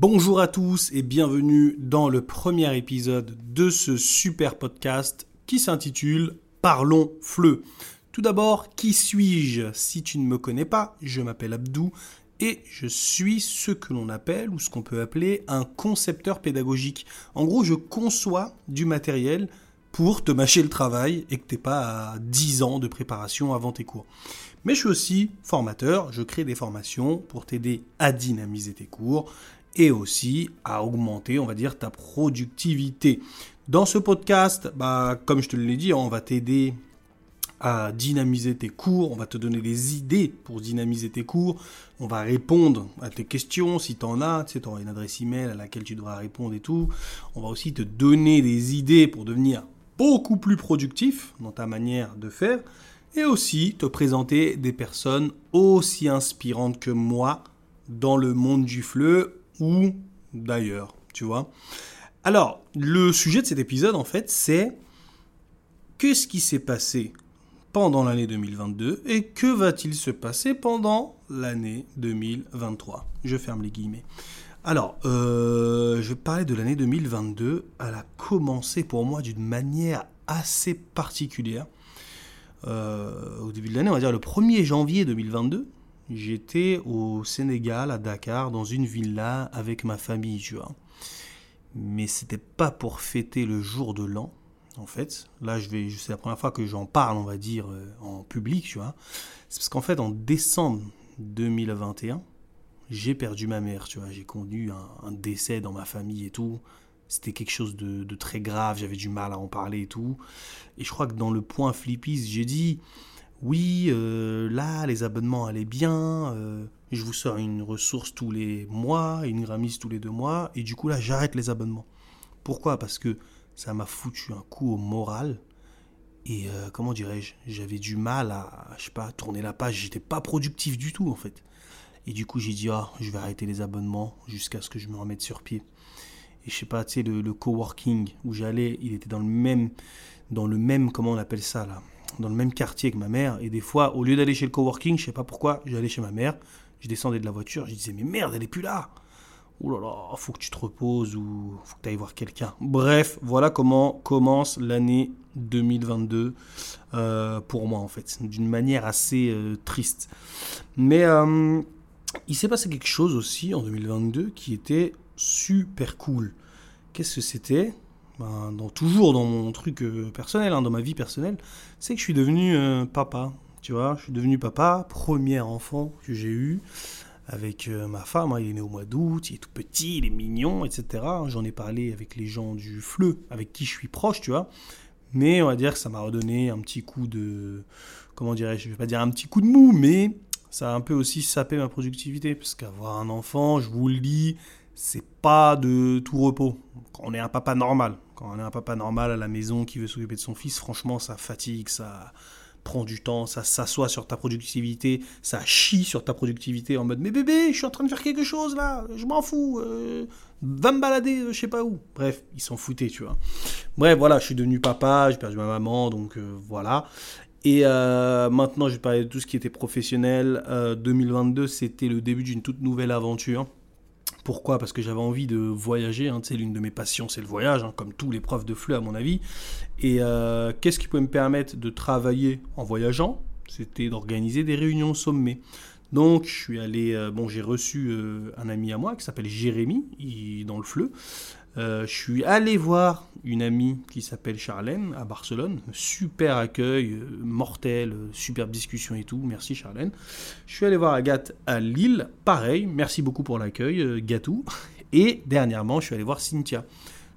Bonjour à tous et bienvenue dans le premier épisode de ce super podcast qui s'intitule Parlons Fleu. Tout d'abord, qui suis-je? Si tu ne me connais pas, je m'appelle Abdou et je suis ce que l'on appelle ou ce qu'on peut appeler un concepteur pédagogique. En gros, je conçois du matériel pour te mâcher le travail et que tu n'aies pas 10 ans de préparation avant tes cours. Mais je suis aussi formateur, je crée des formations pour t'aider à dynamiser tes cours et aussi à augmenter, on va dire, ta productivité. Dans ce podcast, bah, comme je te l'ai dit, on va t'aider à dynamiser tes cours, on va te donner des idées pour dynamiser tes cours, on va répondre à tes questions si tu en as, tu sais, tu auras une adresse email à laquelle tu devras répondre et tout. On va aussi te donner des idées pour devenir beaucoup plus productif dans ta manière de faire et aussi te présenter des personnes aussi inspirantes que moi dans le monde du fleu ou d'ailleurs, tu vois. Alors, le sujet de cet épisode, en fait, c'est qu'est-ce qui s'est passé pendant l'année 2022 et que va-t-il se passer pendant l'année 2023 Je ferme les guillemets. Alors, euh, je vais parler de l'année 2022. Elle a commencé pour moi d'une manière assez particulière. Euh, au début de l'année, on va dire le 1er janvier 2022, J'étais au Sénégal, à Dakar, dans une villa avec ma famille, tu vois. Mais c'était pas pour fêter le jour de l'an, en fait. Là, je vais, c'est la première fois que j'en parle, on va dire, euh, en public, tu vois. C'est parce qu'en fait, en décembre 2021, j'ai perdu ma mère, tu vois. J'ai connu un, décès dans ma famille et tout. C'était quelque chose de, de très grave, j'avais du mal à en parler et tout. Et je crois que dans le point Flippies, j'ai dit oui, euh, là, les abonnements allaient bien, euh, je vous sors une ressource tous les mois, une gramise tous les deux mois, et du coup, là, j'arrête les abonnements. Pourquoi? Parce que ça m'a foutu un coup au moral, et euh, comment dirais-je J'avais du mal à, je sais pas, tourner la page, j'étais pas productif du tout, en fait. Et du coup, j'ai dit, ah, je vais arrêter les abonnements jusqu'à ce que je me remette sur pied. Et je sais pas, tu sais, le, le coworking où j'allais, il était dans le même, dans le même, comment on appelle ça, là? Dans le même quartier que ma mère. Et des fois, au lieu d'aller chez le coworking, je sais pas pourquoi, j'allais chez ma mère. Je descendais de la voiture, je disais, mais merde, elle est plus là. Ouh là là, faut que tu te reposes ou faut que tu ailles voir quelqu'un. Bref, voilà comment commence l'année 2022 euh, pour moi en fait, d'une manière assez euh, triste. Mais euh, il s'est passé quelque chose aussi en 2022 qui était super cool. Qu'est-ce que c'était? Ben, toujours dans mon truc euh, personnel, hein, dans ma vie personnelle, c'est que je suis devenu euh, papa. Tu vois, je suis devenu papa, premier enfant que j'ai eu avec euh, ma femme. Hein, il est né au mois d'août, il est tout petit, il est mignon, etc. J'en ai parlé avec les gens du FLE, avec qui je suis proche, tu vois. Mais on va dire que ça m'a redonné un petit coup de. Comment dirais-je Je vais pas dire un petit coup de mou, mais ça a un peu aussi sapé ma productivité. Parce qu'avoir un enfant, je vous le dis, c'est pas de tout repos. On est un papa normal. Quand on est un papa normal à la maison qui veut s'occuper de son fils, franchement, ça fatigue, ça prend du temps, ça s'assoit sur ta productivité, ça chie sur ta productivité en mode mais bébé, je suis en train de faire quelque chose là, je m'en fous, euh, va me balader, euh, je sais pas où. Bref, ils s'en foutaient, tu vois. Bref, voilà, je suis devenu papa, j'ai perdu ma maman, donc euh, voilà. Et maintenant, je vais parler de tout ce qui était professionnel. 2022, c'était le début d'une toute nouvelle aventure. Pourquoi? Parce que j'avais envie de voyager. Hein, l'une de mes passions, c'est le voyage, hein, comme tous les profs de fleu à mon avis. Et euh, qu'est-ce qui pouvait me permettre de travailler en voyageant? C'était d'organiser des réunions sommets. Donc, je suis allé. Euh, bon, j'ai reçu euh, un ami à moi qui s'appelle Jérémy, il, dans le fleu. Euh, je suis allé voir une amie qui s'appelle Charlène à Barcelone. Super accueil, euh, mortel, euh, superbe discussion et tout. Merci Charlène. Je suis allé voir Agathe à Lille. Pareil, merci beaucoup pour l'accueil, Gatou. Et dernièrement, je suis allé voir Cynthia.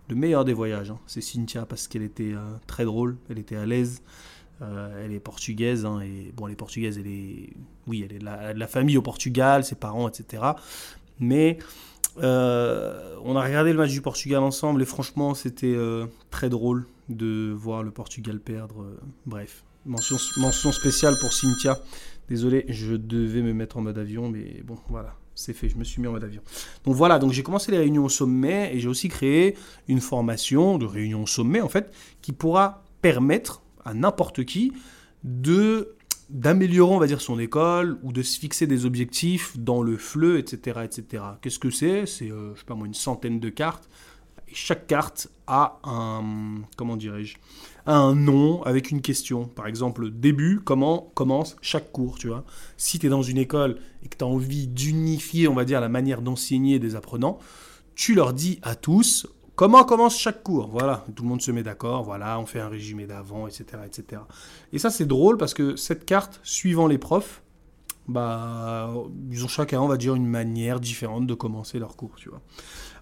Le meilleur des voyages, hein. c'est Cynthia parce qu'elle était très drôle, elle était à l'aise. elle est portugaise, hein, et bon, elle est portugaise, elle est, oui, elle est de la famille au Portugal, ses parents, etc. Mais euh, on a regardé le match du Portugal ensemble et franchement, c'était euh, très drôle de voir le Portugal perdre. Euh, bref, mention, spéciale pour Cynthia. Désolé, je devais me mettre en mode avion, mais bon, voilà, c'est fait, je me suis mis en mode avion. Donc voilà, donc j'ai commencé les réunions au sommet et j'ai aussi créé une formation de réunion au sommet, en fait, qui pourra permettre à n'importe qui de d'améliorer, on va dire, son école ou de se fixer des objectifs dans le fleu, etc. etc. Qu'est-ce que c'est? C'est, euh, je sais pas moi, une centaine de cartes. Et chaque carte a un, comment dirais-je, un nom avec une question. Par exemple, début, comment commence chaque cours, tu vois? Si tu es dans une école et que tu as envie d'unifier, on va dire, la manière d'enseigner des apprenants, tu leur dis à tous, Comment commence chaque cours Voilà, tout le monde se met d'accord, voilà, on fait un résumé d'avant, etc., etc. Et ça, c'est drôle parce que cette carte, suivant les profs, bah, ils ont chacun, on va dire, une manière différente de commencer leur cours.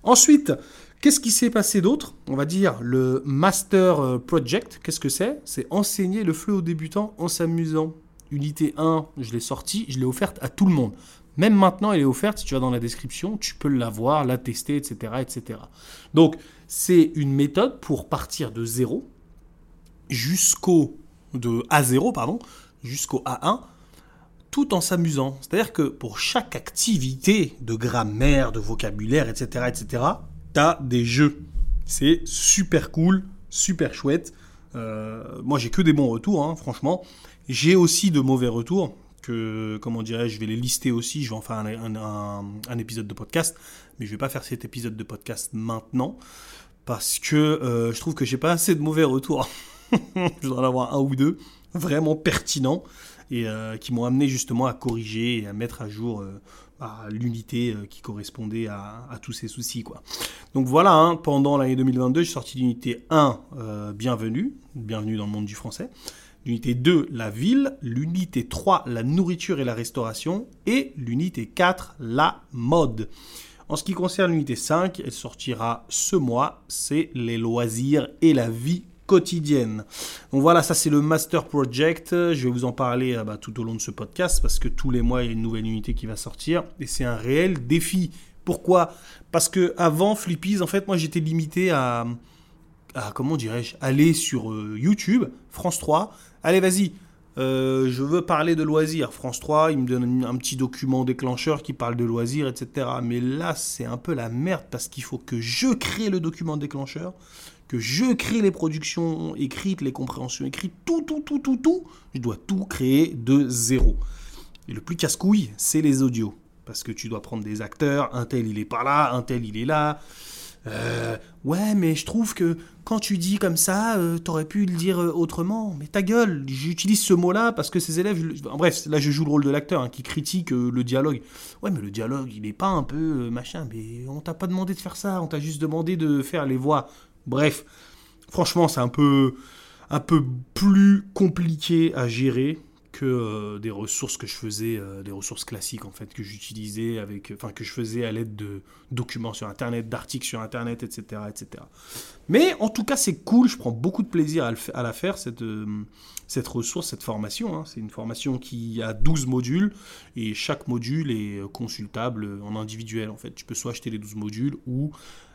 Ensuite, qu'est-ce qui s'est passé d'autre? On va dire le Master euh, Project, qu'est-ce que c'est? C'est enseigner le fleu aux débutants en s'amusant. Unité 1, je l'ai sortie, je l'ai offerte à tout le monde. Même maintenant, elle est offerte, si tu vas dans la description, tu peux la voir, la tester, etc. etc. Donc, c'est une méthode pour partir de 0 jusqu'au de A0, pardon, jusqu'au A1, tout en s'amusant. C'est-à-dire que pour chaque activité de grammaire, de vocabulaire, etc., etc., tu as des jeux. C'est super cool, super chouette. Euh, moi, j'ai que des bons retours, hein, franchement. J'ai aussi de mauvais retours que, comment dirais-je, je vais les lister aussi. Je vais en faire un, épisode de podcast, mais je vais pas faire cet épisode de podcast maintenant parce que euh, je trouve que j'ai pas assez de mauvais retours. je dois en avoir un ou deux vraiment pertinents et euh, qui m'ont amené justement à corriger et à mettre à jour euh, l'unité qui correspondait à, tous ces soucis. Donc voilà, hein, pendant l'année 2022, j'ai sorti l'unité 1, bienvenue, bienvenue dans le monde du français. L'unité 2, la ville. L'unité 3, la nourriture et la restauration. Et l'unité 4, la mode. En ce qui concerne l'unité 5, elle sortira ce mois, c'est les loisirs et la vie quotidienne. Donc voilà, ça c'est le Master Project. Je vais vous en parler euh, bah, tout au long de ce podcast parce que tous les mois il y a une nouvelle unité qui va sortir et c'est un réel défi. Pourquoi? Parce que avant Flippies, en fait, moi j'étais limité à, comment dirais-je, aller sur euh, YouTube, France 3, Allez, vas-y. Euh, je veux parler de loisirs. France 3, il me donne un petit document déclencheur qui parle de loisirs, etc. Mais là, c'est un peu la merde parce qu'il faut que je crée le document déclencheur, que je crée les productions écrites, les compréhensions écrites, tout, tout, tout, tout, tout. Je dois tout créer de zéro. Et le plus casse-couille, c'est les audios. Parce que tu dois prendre des acteurs, un tel il est pas là, un tel il est là. Euh, ouais, mais je trouve que quand tu dis comme ça, euh, t'aurais pu le dire euh, autrement. Mais ta gueule, j'utilise ce mot-là parce que ces élèves. bref, là je joue le rôle de l'acteur hein, qui critique le dialogue. Ouais, mais le dialogue, il est pas un peu machin. Mais on t'a pas demandé de faire ça, on t'a juste demandé de faire les voix. Bref, franchement, c'est un peu, un peu plus compliqué à gérer que euh, des ressources que je faisais, euh, des ressources classiques en fait, que j'utilisais avec, enfin que je faisais à l'aide de documents sur Internet, d'articles sur Internet, etc., etc. Mais en tout cas, c'est cool. Je prends beaucoup de plaisir à, la faire cette euh, cette ressource, cette formation. Hein. C'est une formation qui a 12 modules et chaque module est consultable en individuel en fait. Tu peux soit acheter les 12 modules ou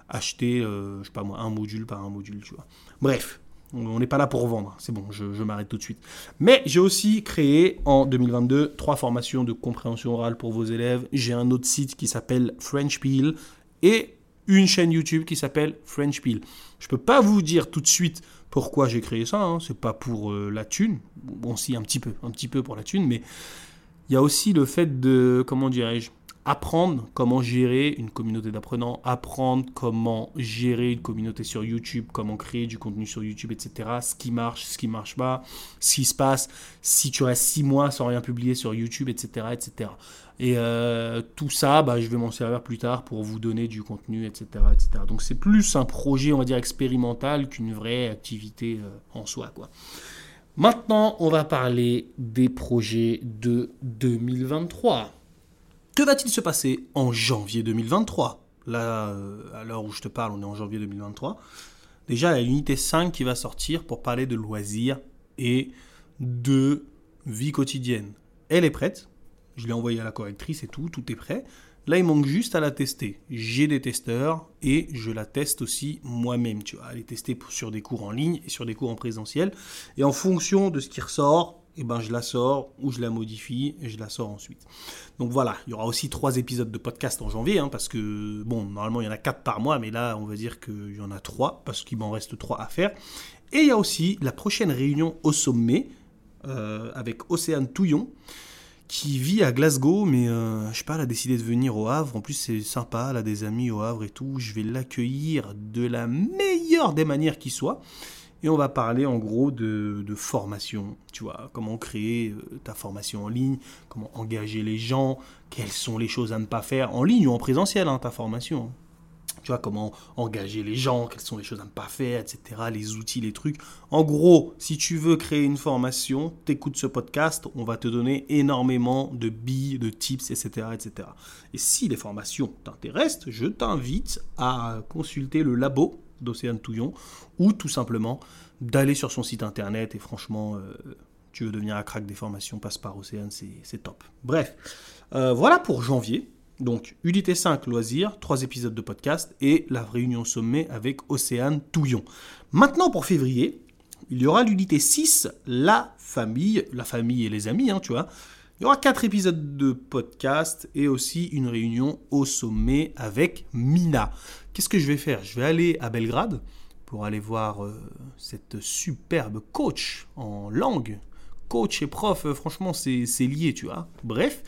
acheter, je sais pas moi, un module par un module, tu vois. Bref, on n'est pas là pour vendre, c'est bon, je, m'arrête tout de suite. Mais j'ai aussi créé en 2022 trois formations de compréhension orale pour vos élèves. J'ai un autre site qui s'appelle French Peel et une chaîne YouTube qui s'appelle French Peel. Je peux pas vous dire tout de suite pourquoi j'ai créé ça, hein. c'est pas pour euh, la thune, bon si un petit peu, un petit peu pour la thune, mais il y a aussi le fait de, comment dirais-je, apprendre comment gérer une communauté d'apprenants, apprendre comment gérer une communauté sur YouTube, comment créer du contenu sur YouTube, etc. Ce qui marche, ce qui marche pas, ce qui se passe, si tu restes six mois sans rien publier sur YouTube, etc. etc. Et euh, tout ça, bah, je vais m'en servir plus tard pour vous donner du contenu, etc. etc. Donc c'est plus un projet, on va dire, expérimental qu'une vraie activité euh, en soi. Quoi. Maintenant, on va parler des projets de 2023. Que va-t-il se passer en janvier 2023 Là, euh, à l'heure où je te parle, on est en janvier 2023. Déjà, il y a l'unité 5 qui va sortir pour parler de loisirs et de vie quotidienne. Elle est prête. Je l'ai envoyée à la correctrice et tout, tout est prêt. Là, il manque juste à la tester. J'ai des testeurs et je la teste aussi moi-même. Tu vois, elle est sur des cours en ligne et sur des cours en présentiel. Et en fonction de ce qui ressort, et eh ben, je la sors ou je la modifie et je la sors ensuite. Donc voilà, il y aura aussi trois épisodes de podcast en janvier, hein, parce que, bon, normalement il y en a quatre par mois, mais là on va dire qu'il y en a trois, parce qu'il m'en reste trois à faire. Et il y a aussi la prochaine réunion au sommet, euh, avec Océane Touillon, qui vit à Glasgow, mais euh, je sais pas, elle a décidé de venir au Havre. En plus, c'est sympa, elle a des amis au Havre et tout. Je vais l'accueillir de la meilleure des manières qui soit. Et on va parler en gros de, formation, tu vois, comment créer euh, ta formation en ligne, comment engager les gens, quelles sont les choses à ne pas faire en ligne ou en présentiel, hein, ta formation. Tu vois, comment engager les gens, quelles sont les choses à ne pas faire, etc. Les outils, les trucs. En gros, si tu veux créer une formation, t'écoutes ce podcast, on va te donner énormément de billes, de tips, etc. etc. Et si les formations t'intéressent, je t'invite à consulter le labo d'Océane Touillon ou tout simplement d'aller sur son site internet et franchement, euh, tu veux devenir un crack des formations, passe par Océane, c'est top. Bref, euh, voilà pour janvier. Donc, Unité 5, loisirs, 3 épisodes de podcast et la réunion sommet avec Océane Touillon. Maintenant, pour février, il y aura l'unité 6, la famille, la famille et les amis, hein, tu vois. Il y aura 4 épisodes de podcast et aussi une réunion au sommet avec Mina. Qu'est-ce que je vais faire? Je vais aller à Belgrade pour aller voir euh, cette superbe coach en langue. Coach et prof, euh, franchement, c'est lié, tu vois. Bref,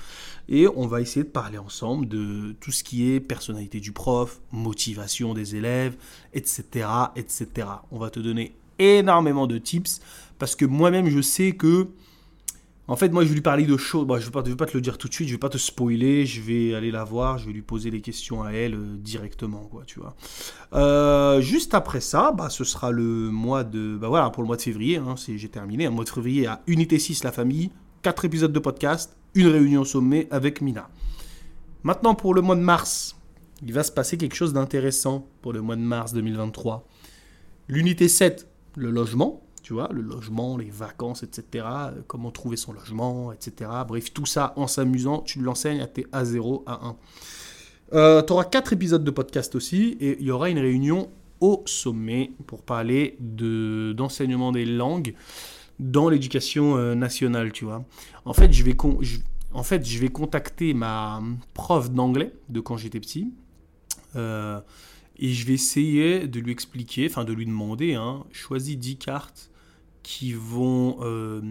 et on va essayer de parler ensemble de tout ce qui est personnalité du prof, motivation des élèves, etc., etc. On va te donner énormément de tips parce que moi-même, je sais que en fait, moi, je vais lui parler de choses. je ne vais, pas te le dire tout de suite, je ne vais pas te spoiler. Je vais aller la voir, je vais lui poser les questions à elle euh, directement, quoi, tu vois. Euh, juste après ça, bah, ce sera le mois de. Bah voilà, pour le mois de février, hein, j'ai terminé. Un mois de février à Unité 6, la famille, 4 épisodes de podcast, une réunion sommet avec Mina. Maintenant, pour le mois de mars, il va se passer quelque chose d'intéressant pour le mois de mars 2023. L'unité 7, le logement tu vois, le logement, les vacances, etc., comment trouver son logement, etc. Bref, tout ça en s'amusant, tu l'enseignes à tes A0, A1. Euh, tu auras quatre épisodes de podcast aussi, et il y aura une réunion au sommet pour parler de, d'enseignement des langues dans l'éducation euh, nationale, tu vois. En fait, je vais, en fait, je vais contacter ma prof d'anglais de quand j'étais petit. Euh, et je vais essayer de lui expliquer, enfin de lui demander, hein, choisis 10 cartes qui vont, euh,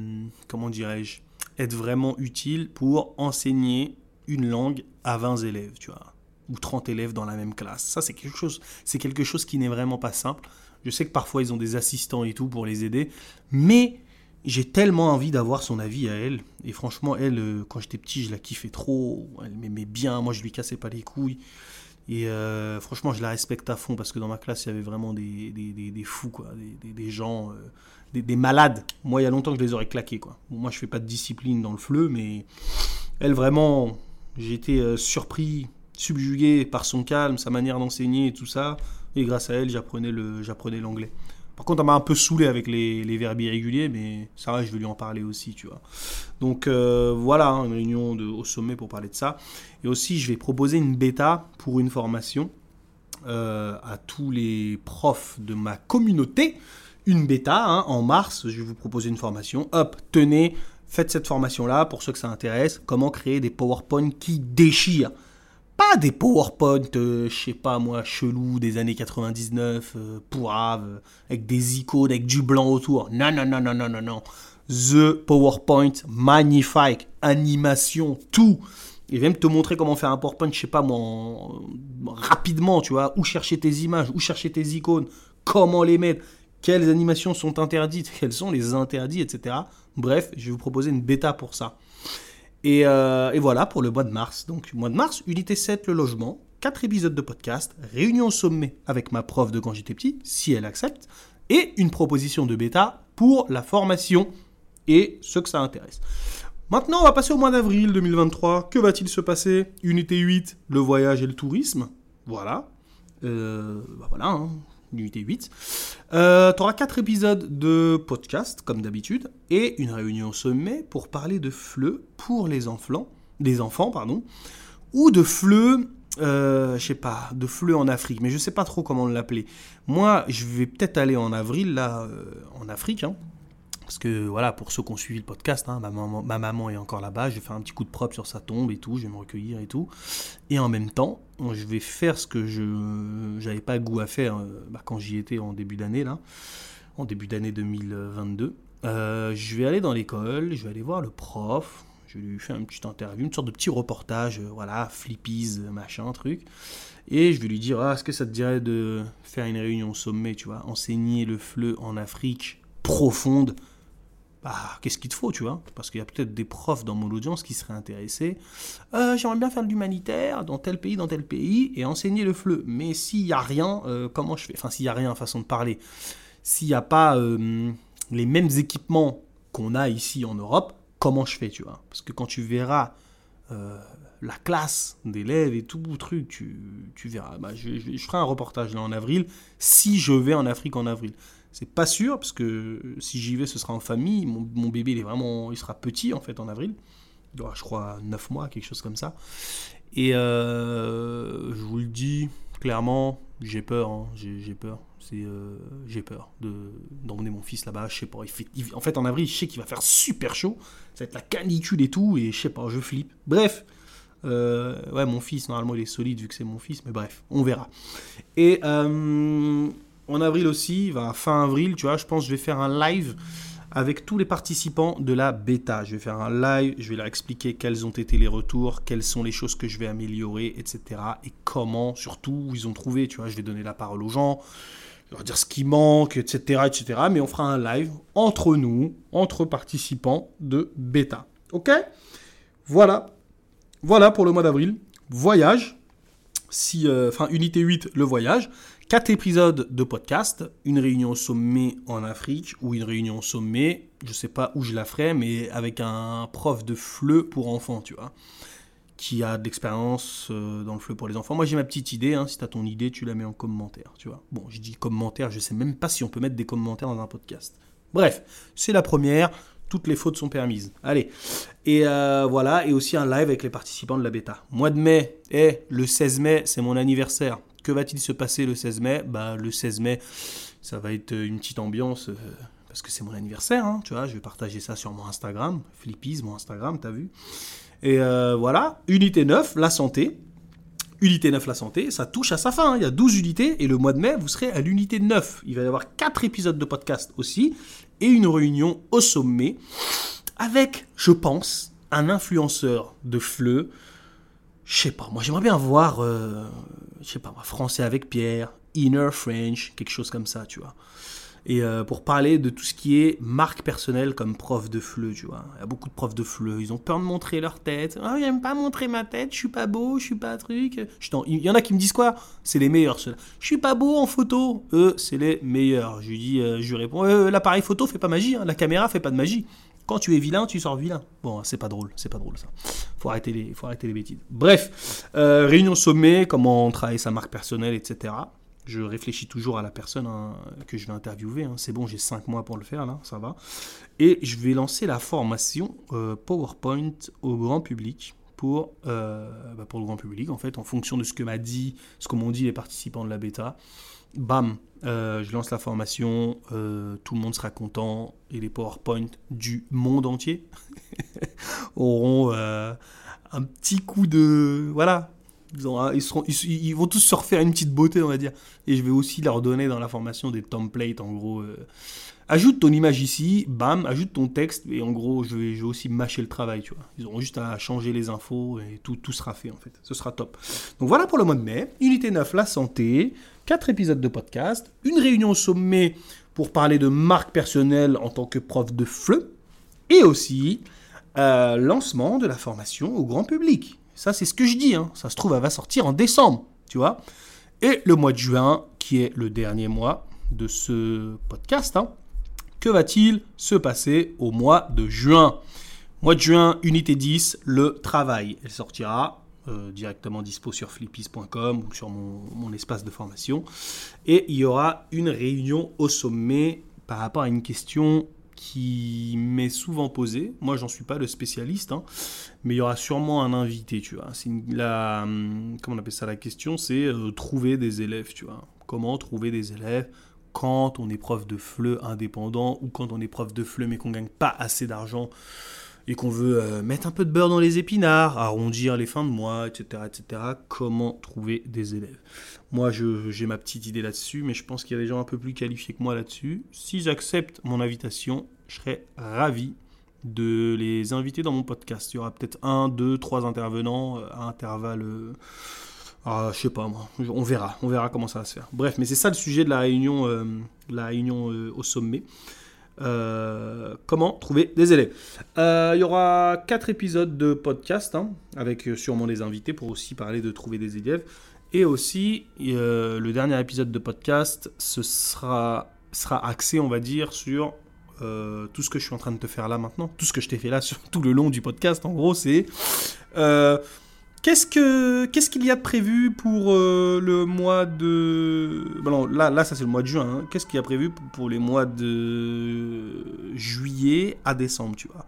comment dirais-je, être vraiment utiles pour enseigner une langue à 20 élèves, tu vois, ou 30 élèves dans la même classe. Ça, c'est quelque chose, c'est quelque chose qui n'est vraiment pas simple. Je sais que parfois ils ont des assistants et tout pour les aider, mais j'ai tellement envie d'avoir son avis à elle. Et franchement, elle, euh, quand j'étais petit, je la kiffais trop. Elle m'aimait bien. Moi, je lui cassais pas les couilles. Et euh, franchement, je la respecte à fond parce que dans ma classe, il y avait vraiment des, des, des, fous, quoi, des, gens des, malades. Moi, il y a longtemps que je les aurais claqués. Quoi. Moi, je fais pas de discipline dans le fleu, mais elle, vraiment, j'ai été euh, surpris, subjugué par son calme, sa manière d'enseigner et tout ça. Et grâce à elle, j'apprenais l'anglais. Par contre, elle m'a un peu saoulé avec les, verbes irréguliers, mais ça va, je vais lui en parler aussi, tu vois. Donc euh, voilà, hein, une réunion au sommet pour parler de ça. Et aussi, je vais proposer une bêta pour une formation euh, à tous les profs de ma communauté une bêta hein, en mars. Je vais vous proposer une formation. Hop, tenez, faites cette formation-là pour ceux que ça intéresse. Comment créer des PowerPoint qui déchirent. Pas des PowerPoint, euh, je sais pas moi, chelou des années 99, euh, pourrave, avec des icônes, avec du blanc autour. Non, non, non, non, non, non, non. The PowerPoint, magnifique, animation, tout. Et même te montrer comment faire un PowerPoint, je sais pas moi, rapidement, tu vois, où chercher tes images, où chercher tes icônes, comment les mettre quelles animations sont interdites, quels sont les interdits, etc. Bref, je vais vous proposer une bêta pour ça. Euh, et, voilà pour le mois de mars. Donc, mois de mars, unité 7, le logement, 4 épisodes de podcast, réunion sommet avec ma prof de quand j'étais petit, si elle accepte, et une proposition de bêta pour la formation et ceux que ça intéresse. Maintenant, on va passer au mois d'avril 2023. Que va-t-il se passer? Unité 8, le voyage et le tourisme. Voilà. Euh, bah voilà, hein unité 8. Euh, tu auras 4 épisodes de podcast, comme d'habitude, et une réunion sommet pour parler de FLE pour les enfants, des enfants, pardon, ou de FLE, euh, je sais pas, de FLE en Afrique, mais je sais pas trop comment l'appeler. Moi, je vais peut-être aller en avril, là, euh, en Afrique, hein, parce que voilà, pour ceux qui ont suivi le podcast, hein, ma, maman, est encore là-bas, je vais faire un petit coup de propre sur sa tombe et tout, je vais me recueillir et tout. Et en même temps, je vais faire ce que je n'avais pas goût à faire euh, bah, quand j'y étais en début d'année, là, en début d'année 2022. euh, je vais aller dans l'école, je vais aller voir le prof, je lui fais une petite interview, une sorte de petit reportage, euh, voilà, flippies, machin, truc. Et je vais lui dire, ah, est-ce que ça te dirait de faire une réunion au sommet, tu vois, enseigner le FLE en Afrique profonde bah, qu'est-ce qu'il te faut, tu vois? Parce qu'il y a peut-être des profs dans mon audience qui seraient intéressés. Euh, j'aimerais bien faire de l'humanitaire dans tel pays, dans tel pays, et enseigner le FLE. Mais s'il n'y a rien, comment je fais? Enfin, s'il n'y a rien, façon de parler. S'il n'y a pas les mêmes équipements qu'on a ici en Europe, comment je fais, tu vois? Parce que quand tu verras euh, la classe d'élèves et tout, truc, tu, tu verras. Bah, je, ferai un reportage là en avril, si je vais en Afrique en avril. C'est pas sûr, parce que si j'y vais, ce sera en famille. Mon, bébé, il est vraiment, il sera petit en fait en avril. Il aura, je crois, 9 mois, quelque chose comme ça. Et euh, je vous le dis clairement, j'ai peur, hein, j'ai peur. Euh, j'ai peur de, d'emmener mon fils là-bas. Je sais pas. en fait, en avril, je sais qu'il va faire super chaud. Ça va être la canicule et tout. Et je sais pas, je flippe. Bref. Euh, ouais, mon fils, normalement, il est solide vu que c'est mon fils. Mais bref, on verra. Et euh, en avril aussi, fin avril, tu vois, je pense que je vais faire un live avec tous les participants de la bêta. Je vais faire un live, je vais leur expliquer quels ont été les retours, quelles sont les choses que je vais améliorer, etc. Et comment, surtout, ils ont trouvé. Tu vois, je vais donner la parole aux gens, leur dire ce qui manque, etc., etc. Mais on fera un live entre nous, entre participants de bêta. Ok? Voilà. Voilà pour le mois d'avril. Voyage. Si, euh, enfin, unité 8, le voyage. 4 épisodes de podcast, une réunion sommet en Afrique ou une réunion sommet, je sais pas où je la ferai, mais avec un prof de FLE pour enfants, tu vois, qui a de l'expérience euh, dans le FLE pour les enfants. Moi j'ai ma petite idée, hein, si tu as ton idée, tu la mets en commentaire, tu vois. Bon, je dis commentaire, je sais même pas si on peut mettre des commentaires dans un podcast. Bref, c'est la première, toutes les fautes sont permises. Allez, et euh, voilà, et aussi un live avec les participants de la bêta. Mois de mai, et le 16 mai, c'est mon anniversaire. Que va-t-il se passer le 16 mai? Bah, Le 16 mai, ça va être une petite ambiance, euh, parce que c'est mon anniversaire, hein, tu vois, je vais partager ça sur mon Instagram, Flippies, mon Instagram, t'as vu? Et euh, voilà, unité 9, la santé. Unité 9, la santé, ça touche à sa fin, hein. il y a 12 unités, et le mois de mai, vous serez à l'unité 9. Il va y avoir 4 épisodes de podcast aussi, et une réunion au sommet, avec, je pense, un influenceur de FLE, je sais pas, moi j'aimerais bien voir, euh, je sais pas, français avec Pierre, inner French, quelque chose comme ça, tu vois. Et euh, pour parler de tout ce qui est marque personnelle comme prof de fleu, tu vois. Il y a beaucoup de profs de fleu, ils ont peur de montrer leur tête. Ah, j'aime pas montrer ma tête, je suis pas beau, je suis pas truc. Il y en a qui me disent quoi? C'est les meilleurs ceux-là. Je suis pas beau en photo. Eux, c'est les meilleurs. Je lui dis, euh, je lui réponds, l'appareil photo fait pas magie, hein. la caméra fait pas de magie. Quand tu es vilain, tu sors vilain. Bon, c'est pas drôle, c'est pas drôle ça. Faut arrêter les, faut arrêter les bêtises. Bref, euh, réunion sommet, comment travailler sa marque personnelle, etc. Je réfléchis toujours à la personne hein, que je vais interviewer. Hein. C'est bon, j'ai 5 mois pour le faire, là, ça va. Et je vais lancer la formation euh, PowerPoint au grand public pour, euh, bah, pour le grand public, en fait, en fonction de ce que m'a dit, ce que m'ont dit les participants de la bêta bam, euh, je lance la formation, euh, tout le monde sera content et les PowerPoint du monde entier auront un petit coup de... Voilà, ils, vont tous se refaire une petite beauté, on va dire. Et je vais aussi leur donner dans la formation des templates, en gros. Ajoute ton image ici, bam, ajoute ton texte, et en gros, je vais, aussi mâcher le travail, tu vois. Ils auront juste à changer les infos, et tout, tout sera fait, en fait. Ce sera top. Donc voilà pour le mois de mai. Unité 9, la santé. 4 épisodes de podcast, une réunion au sommet pour parler de marque personnelle en tant que prof de FLE, et aussi euh, lancement de la formation au grand public. Ça, c'est ce que je dis. Hein. Ça se trouve, elle va sortir en décembre, tu vois. Et le mois de juin, qui est le dernier mois de ce podcast, hein, que va-t-il se passer au mois de juin Mois de juin, unité 10, le travail. Elle sortira euh, directement dispo sur flippies.com ou sur mon, espace de formation. Et il y aura une réunion au sommet par rapport à une question qui m'est souvent posée. Moi, j'en suis pas le spécialiste, hein, mais il y aura sûrement un invité, tu vois. la, hum, comment on appelle ça la question C'est euh, trouver des élèves, tu vois. Comment trouver des élèves quand on est prof de FLE indépendant ou quand on est prof de FLE mais qu'on gagne pas assez d'argent et qu'on veut euh, mettre un peu de beurre dans les épinards, arrondir les fins de mois, etc., etc., comment trouver des élèves? Moi, j'ai ma petite idée là-dessus, mais je pense qu'il y a des gens un peu plus qualifiés que moi là-dessus. Si j'accepte mon invitation, je serais ravi de les inviter dans mon podcast. Il y aura peut-être un, deux, trois intervenants à intervalles. Euh, ah, je sais pas moi, on verra, on verra comment ça va se faire. Bref, mais c'est ça le sujet de la réunion, euh, la réunion euh, au sommet. comment trouver des élèves. Il y aura quatre épisodes de podcast hein, avec sûrement des invités pour aussi parler de trouver des élèves. Et aussi, le dernier épisode de podcast, ce sera, axé, on va dire, sur euh, tout ce que je suis en train de te faire là maintenant, tout ce que je t'ai fait là sur tout le long du podcast, en gros, c'est euh, qu'est-ce que qu'est-ce qu'il y a prévu pour euh, le mois de bon, là là ça c'est le mois de juin. Hein. Qu'est-ce qu'il y a prévu pour, les mois de juillet à décembre, tu vois?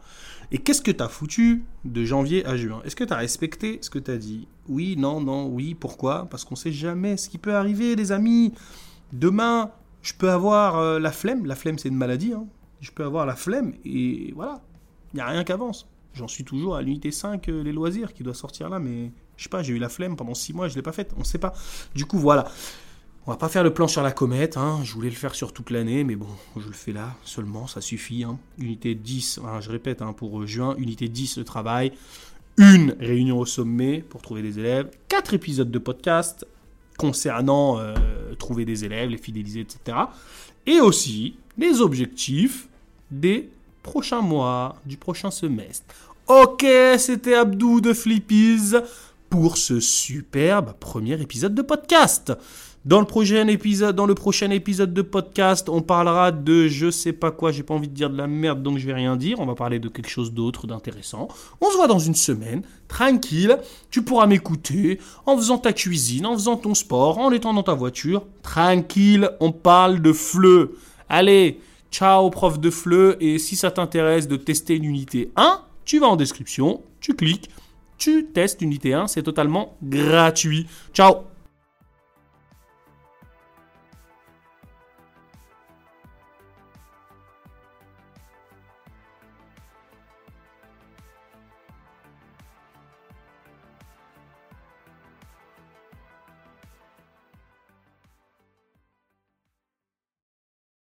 Et qu'est-ce que tu as foutu de janvier à juin? Est-ce que tu as respecté ce que tu as dit? Oui, non, non, oui, pourquoi? Parce qu'on sait jamais ce qui peut arriver, les amis. Demain, je peux avoir la flemme. La flemme, c'est une maladie. Hein je peux avoir la flemme et voilà, il n'y a rien qui avance. J'en suis toujours à l'unité 5, euh, les loisirs, qui doit sortir là, mais je sais pas, j'ai eu la flemme pendant 6 mois, je ne l'ai pas faite, on ne sait pas. Du coup, voilà. On va pas faire le plan sur la comète, hein. je voulais le faire sur toute l'année, mais bon, je le fais là seulement, ça suffit. Hein. Unité 10, je répète, hein, pour juin, unité 10 le travail, une réunion au sommet pour trouver des élèves, quatre épisodes de podcast concernant euh, trouver des élèves, les fidéliser, etc. Et aussi les objectifs des prochains mois, du prochain semestre. Ok, c'était Abdou de Flippies pour ce superbe premier épisode de podcast. Dans le prochain épisode, dans le prochain épisode de podcast, on parlera de je sais pas quoi, j'ai pas envie de dire de la merde donc je vais rien dire, on va parler de quelque chose d'autre d'intéressant. On se voit dans une semaine, tranquille, tu pourras m'écouter en faisant ta cuisine, en faisant ton sport, en étant dans ta voiture, tranquille, on parle de fleu. Allez, Ciao prof de FLE et si ça t'intéresse de tester une unité 1, tu vas en description, tu cliques, tu testes l'unité 1, c'est totalement gratuit. Ciao